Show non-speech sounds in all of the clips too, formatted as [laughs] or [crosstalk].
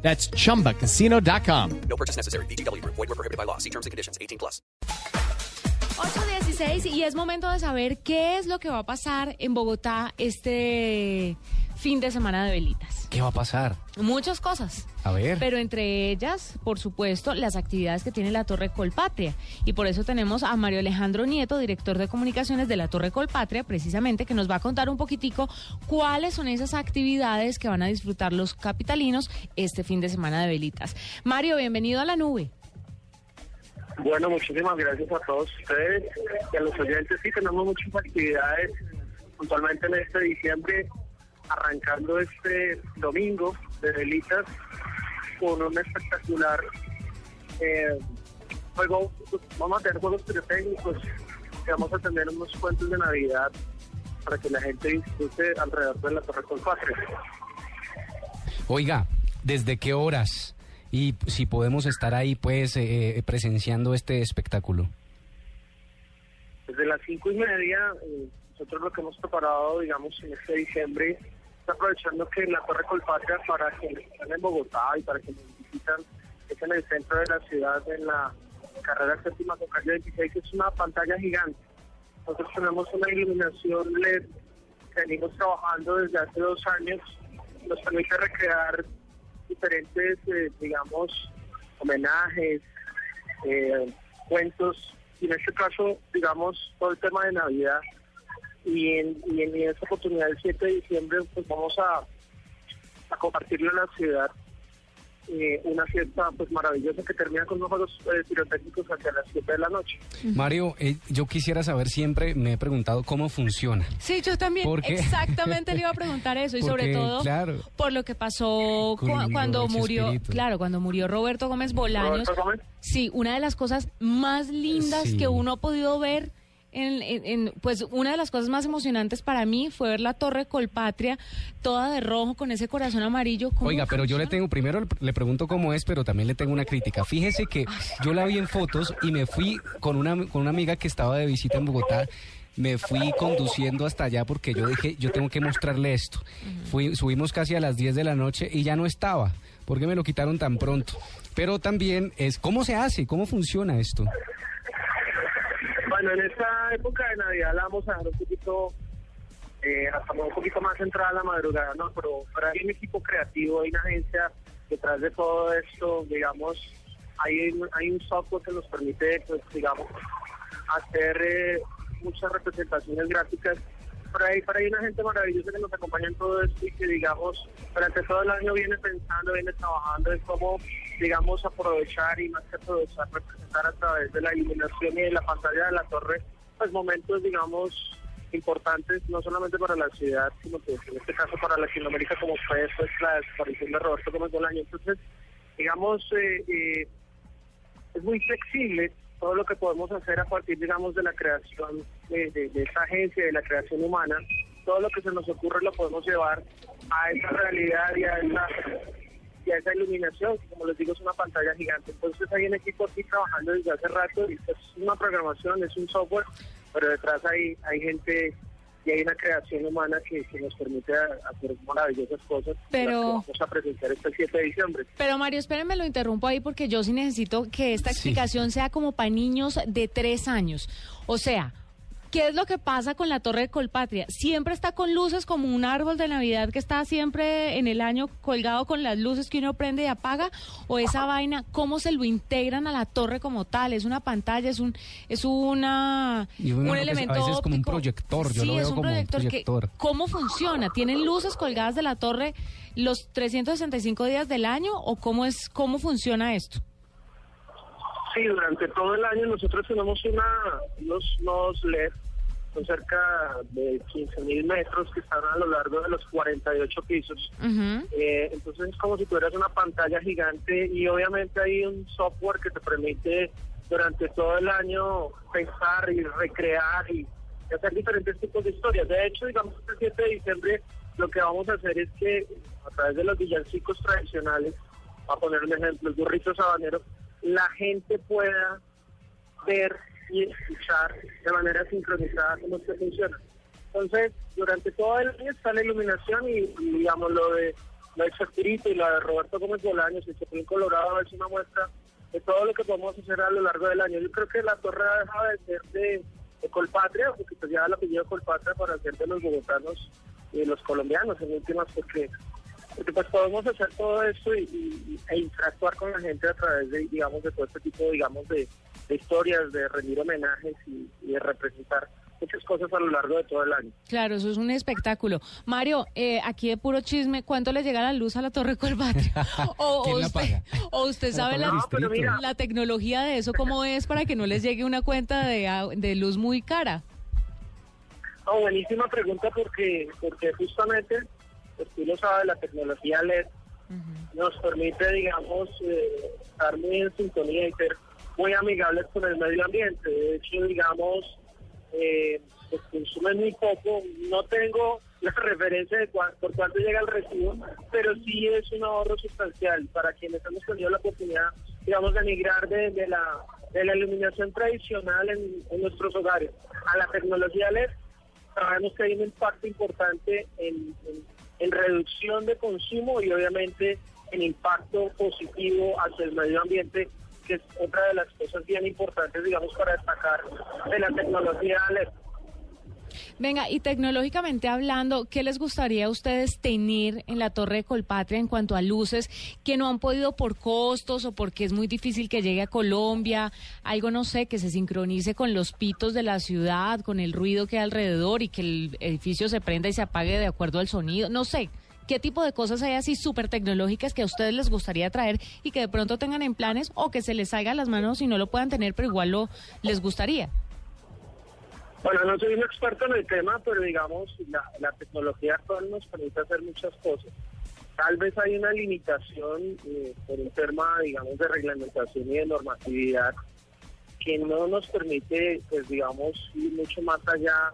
That's chumbacasino.com. No purchase necessary. BGW. Void were prohibited by law. See terms and conditions. 18 plus. 8.16 y es momento de saber qué es lo que va a pasar en Bogotá este fin de semana de velitas. ¿Qué va a pasar? Muchas cosas. A ver. Pero entre ellas, por supuesto, las actividades que tiene la Torre Colpatria. Y por eso tenemos a Mario Alejandro Nieto, director de comunicaciones de la Torre Colpatria, precisamente, que nos va a contar un poquitico cuáles son esas actividades que van a disfrutar los capitalinos este fin de semana de velitas. Mario, bienvenido a la nube. Bueno, muchísimas gracias a todos ustedes y a los oyentes. Sí, tenemos muchas actividades puntualmente en este diciembre, arrancando este domingo de velitas con un espectacular eh, juego. Vamos a tener juegos pirotécnicos y vamos a tener unos cuentos de Navidad para que la gente disfrute alrededor de la Torre Colpatria. Oiga, ¿desde qué horas? Y si podemos estar ahí, pues, eh, presenciando este espectáculo. Desde las cinco y media, eh, nosotros lo que hemos preparado, digamos, en este diciembre, es aprovechando que la Torre Colpatria, para quienes están en Bogotá y para quienes visitan, es en el centro de la ciudad, en la carrera séptima con calle 26, es una pantalla gigante. Nosotros tenemos una iluminación LED que venimos trabajando desde hace dos años, nos permite recrear diferentes, eh, digamos, homenajes, eh, cuentos, y en este caso, digamos, todo el tema de Navidad. Y en, y en esta oportunidad, el 7 de diciembre, pues vamos a, a compartirlo en la ciudad. eh, una fiesta pues maravillosa que termina con unos juegos eh, pirotécnicos hacia las 7 de la noche. Mario, eh, yo quisiera saber siempre, me he preguntado cómo funciona. Sí, yo también ¿Por qué? exactamente le iba a [laughs] preguntar eso y sobre Porque, todo claro. por lo que pasó cu- cuando murió, espíritu. claro, cuando murió Roberto Gómez Bolaños. Roberto Gómez. Sí, una de las cosas más lindas Sí. que uno ha podido ver en, en- en- pues una de las cosas más emocionantes para mí fue ver la Torre Colpatria toda de rojo con ese corazón amarillo. ¿Cómo Oiga, pero yo le tengo, primero le- pregunto cómo es, pero también le tengo una crítica. Fíjese que yo la vi en fotos y me fui con una, con una amiga que estaba de visita en Bogotá. Me fui conduciendo hasta allá porque yo dije, yo tengo que mostrarle esto. Fui, subimos casi a las 10 de la noche y ya no estaba. ¿Por qué me lo quitaron tan pronto? Pero también es, ¿cómo se hace? ¿Cómo funciona esto? Bueno, en esta época de Navidad la vamos a dejar un poquito, eh, hasta un poquito más centrada la madrugada, ¿no? Pero, pero hay un equipo creativo, hay una agencia detrás de todo esto, digamos, hay, hay un software que nos permite, pues, digamos, hacer eh, muchas representaciones gráficas. Pero hay, pero hay una gente maravillosa que nos acompaña en todo esto y que, digamos, durante todo el año viene pensando, viene trabajando en cómo, digamos, aprovechar y más que aprovechar, representar a través de la iluminación y de la pantalla de la torre, pues momentos, digamos, importantes, no solamente para la ciudad, sino que en este caso para Latinoamérica, como fue pues, la desaparición de Roberto Gómez Bolaño. Entonces, digamos, eh, eh, es muy flexible todo lo que podemos hacer a partir, digamos, de la creación de, de, de esa agencia, de la creación humana. Todo lo que se nos ocurre lo podemos llevar a esa realidad y a esa, y a esa iluminación, que como les digo es una pantalla gigante. Entonces hay un equipo aquí trabajando desde hace rato y es una programación, es un software, pero detrás hay, hay gente y hay una creación humana que, que nos permite hacer maravillosas cosas. Pero- las que vamos a presentar este 7 de diciembre. Pero Mario, espérenme, lo interrumpo ahí porque yo sí necesito que esta Sí. explicación sea como para niños de tres años. O sea, ¿qué es lo que pasa con la Torre de Colpatria? ¿Siempre está con luces como un árbol de Navidad que está siempre en el año colgado con las luces que uno prende y apaga? ¿O esa vaina, cómo se lo integran a la torre como tal? ¿Es una pantalla? ¿Es un es una, Y un es- a elemento veces es como un óptico? proyector, yo sí, lo es veo un como un proyector. que- proyector. ¿Cómo funciona? ¿Tienen luces colgadas de la torre los 365 días del año o cómo es cómo funciona esto? Sí, durante todo el año nosotros tenemos una, unos nodos LED, son cerca de 15 mil metros que están a lo largo de los 48 pisos. Ujú. Eh, entonces es como si tuvieras una pantalla gigante y obviamente hay un software que te permite durante todo el año pensar y recrear y hacer diferentes tipos de historias. De hecho, digamos, el 7 de diciembre lo que vamos a hacer es que a través de los villancicos tradicionales, a poner un ejemplo, el burrito sabanero, la gente pueda ver y escuchar de manera sincronizada cómo esto funciona. Entonces, durante todo el año está la iluminación y, digamos, lo de lo de Chespirito y la de Roberto Gómez Bolaños y Chapulín Colorado es una muestra de todo lo que podemos hacer a lo largo del año. Yo creo que la torre ha dejado de ser de, de Colpatria, porque pues ya el apellido Colpatria para ser de los bogotanos y de los colombianos en últimas, porque porque pues podemos hacer todo esto y, y- e interactuar con la gente a través de, digamos, de todo este tipo, digamos, de, de historias, de rendir homenajes y, y de representar muchas cosas a lo largo de todo el año. Claro, eso es un espectáculo. Mario, eh, aquí de puro chisme, ¿cuánto le llega la luz a la Torre Colpatria? [laughs] O, ¿Quién o la usted, paga? o usted sabe la, No, pero mira. la tecnología de eso, cómo es para que no les llegue una cuenta de, a- de luz muy cara. No, buenísima pregunta porque, porque justamente, pues tú lo sabes, la tecnología LED nos permite, digamos, eh, estar muy en sintonía y ser muy amigables con el medio ambiente. De hecho, digamos, eh, pues consumen muy poco. No tengo [laughs] la referencia de cuán- por cuánto llega el recibo, pero sí es un ahorro sustancial para quienes hemos tenido la oportunidad, digamos, de migrar de, de la, de la iluminación tradicional en, en nuestros hogares a la tecnología LED. Sabemos que hay un impacto importante en, en- en reducción de consumo y obviamente en impacto positivo hacia el medio ambiente, que es otra de las cosas bien importantes, digamos, para destacar de la tecnología LED. Venga, y tecnológicamente hablando, ¿qué les gustaría a ustedes tener en la Torre de Colpatria en cuanto a luces que no han podido por costos o porque es muy difícil que llegue a Colombia? Algo, no sé, que se sincronice con los pitos de la ciudad, con el ruido que hay alrededor y que el edificio se prenda y se apague de acuerdo al sonido. No sé. ¿Qué tipo de cosas hay así súper tecnológicas que a ustedes les gustaría traer y que de pronto tengan en planes o que se les salga a las manos y no lo puedan tener, pero igual lo les gustaría? Bueno, no soy un experto en el tema, pero digamos, la, la tecnología actual nos permite hacer muchas cosas. Tal vez hay una limitación eh, por un tema, digamos, de reglamentación y de normatividad que no nos permite, pues, digamos, ir mucho más allá,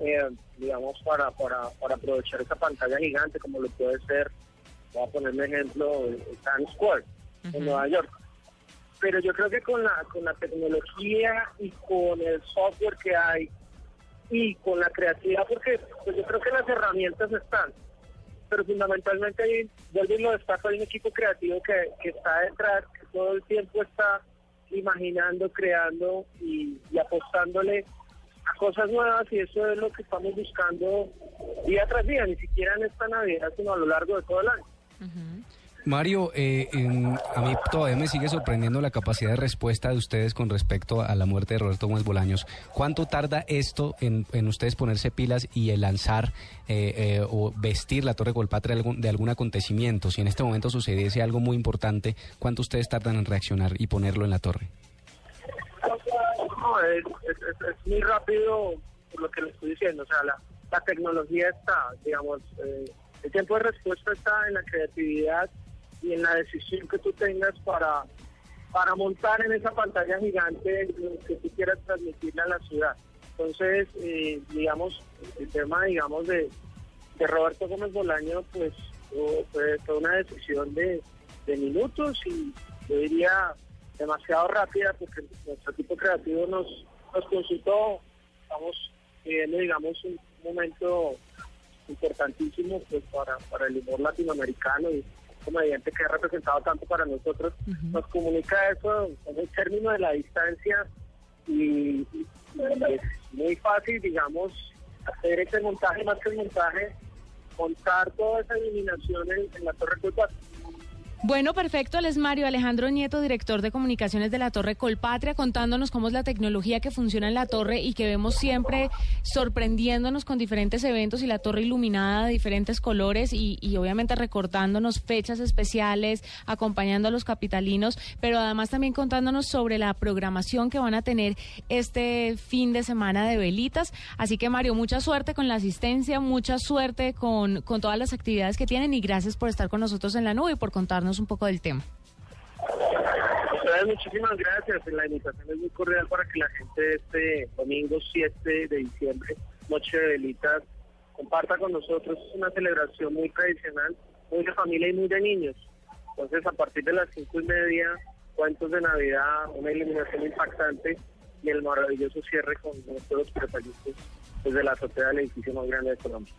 eh, digamos, para, para, para aprovechar esa pantalla gigante, como lo puede ser, voy a poner un ejemplo, el Times Square en Nueva York pero yo creo que con la con la tecnología y con el software que hay y con la creatividad porque pues yo creo que las herramientas están pero fundamentalmente hay vuelvo lo destaco hay un equipo creativo que, que está detrás que todo el tiempo está imaginando creando y, apostándole a cosas nuevas y eso es lo que estamos buscando día tras día ni siquiera en esta navidad sino a lo largo de todo el año Mario, eh, a mí todavía me sigue sorprendiendo la capacidad de respuesta de ustedes con respecto a la muerte de Roberto Gómez Bolaños. ¿Cuánto tarda esto en, ustedes ponerse pilas y el lanzar eh, eh, o vestir la Torre Colpatria de algún, de algún acontecimiento? Si en este momento sucediese algo muy importante, ¿cuánto ustedes tardan en reaccionar y ponerlo en la torre? Es muy rápido por lo que le estoy diciendo. O sea, la, la tecnología está, digamos, eh, el tiempo de respuesta está en la creatividad y en la decisión que tú tengas para, para montar en esa pantalla gigante lo que tú quieras transmitirle a la ciudad. Entonces, eh, digamos, el tema, digamos, de, de Roberto Gómez Bolaño, pues fue- una decisión de, minutos y yo diría demasiado rápida porque nuestro equipo creativo nos, consultó, estamos viviendo, digamos, un momento importantísimo pues para, para el humor latinoamericano comediante que ha representado tanto para nosotros, nos comunica eso en el término de la distancia y, y es muy fácil, digamos, hacer ese montaje más que el montaje, montar toda esa iluminación en, en la Torre Culpa. Bueno, perfecto. Él es Mario Alejandro Nieto, director de comunicaciones de la Torre Colpatria, contándonos cómo es la tecnología que funciona en la torre y que vemos siempre sorprendiéndonos con diferentes eventos y la torre iluminada de diferentes colores y, y obviamente recordándonos fechas especiales, acompañando a los capitalinos, pero además también contándonos sobre la programación que van a tener este fin de semana de velitas. Así que Mario, mucha suerte con la asistencia, mucha suerte con, con todas las actividades que tienen y gracias por estar con nosotros en la nube y por contarnos un poco del tema. Andrés, muchísimas gracias. La invitación es muy cordial para que la gente este domingo 7 de diciembre, Noche de Velitas, comparta con nosotros. Es una celebración muy tradicional, muy de familia y muy de niños. Entonces, a partir de las cinco y media, cuentos de Navidad, una iluminación impactante y el maravilloso cierre con nuestros preparitos desde la azotea del edificio más grande de Colombia.